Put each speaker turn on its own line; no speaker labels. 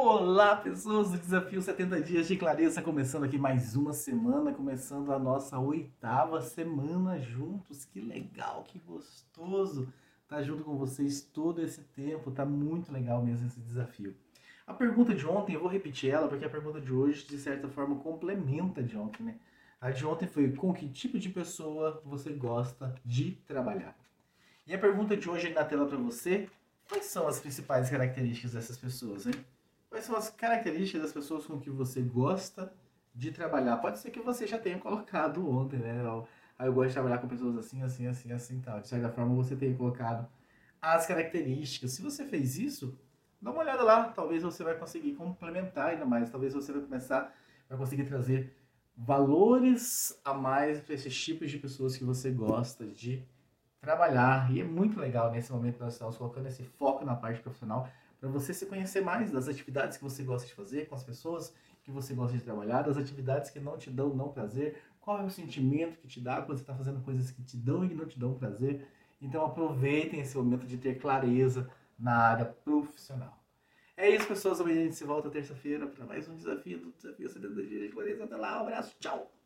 Olá, pessoas do Desafio 70 Dias de Clareza, começando aqui mais uma semana, começando a nossa oitava semana juntos. Que legal, que gostoso estar tá junto com vocês todo esse tempo, tá muito legal mesmo esse desafio. A pergunta de ontem, eu vou repetir ela, porque a pergunta de hoje, de certa forma, complementa a de ontem, né? A de ontem foi com que tipo de pessoa você gosta de trabalhar? E a pergunta de hoje na tela para você, quais são as principais características dessas pessoas, hein? Quais são as características das pessoas com que você gosta de trabalhar? Pode ser que você já tenha colocado ontem, né? Aí eu gosto de trabalhar com pessoas assim, assim, assim, assim, tal. De certa forma, você tenha colocado as características. Se você fez isso, dá uma olhada lá. Talvez você vai conseguir complementar ainda mais. Talvez você vai começar, vai conseguir trazer valores a mais para esses tipos de pessoas que você gosta de trabalhar. E é muito legal nesse momento nós estamos colocando esse foco na parte profissional para você se conhecer mais das atividades que você gosta de fazer com as pessoas que você gosta de trabalhar, das atividades que não te dão não prazer, qual é o sentimento que te dá quando você está fazendo coisas que te dão e que não te dão prazer. Então aproveitem esse momento de ter clareza na área profissional. É isso, pessoas. Amanhã a gente se volta terça-feira para mais um desafio do Desafio 70 Dias de Clareza. Até lá, um abraço, tchau!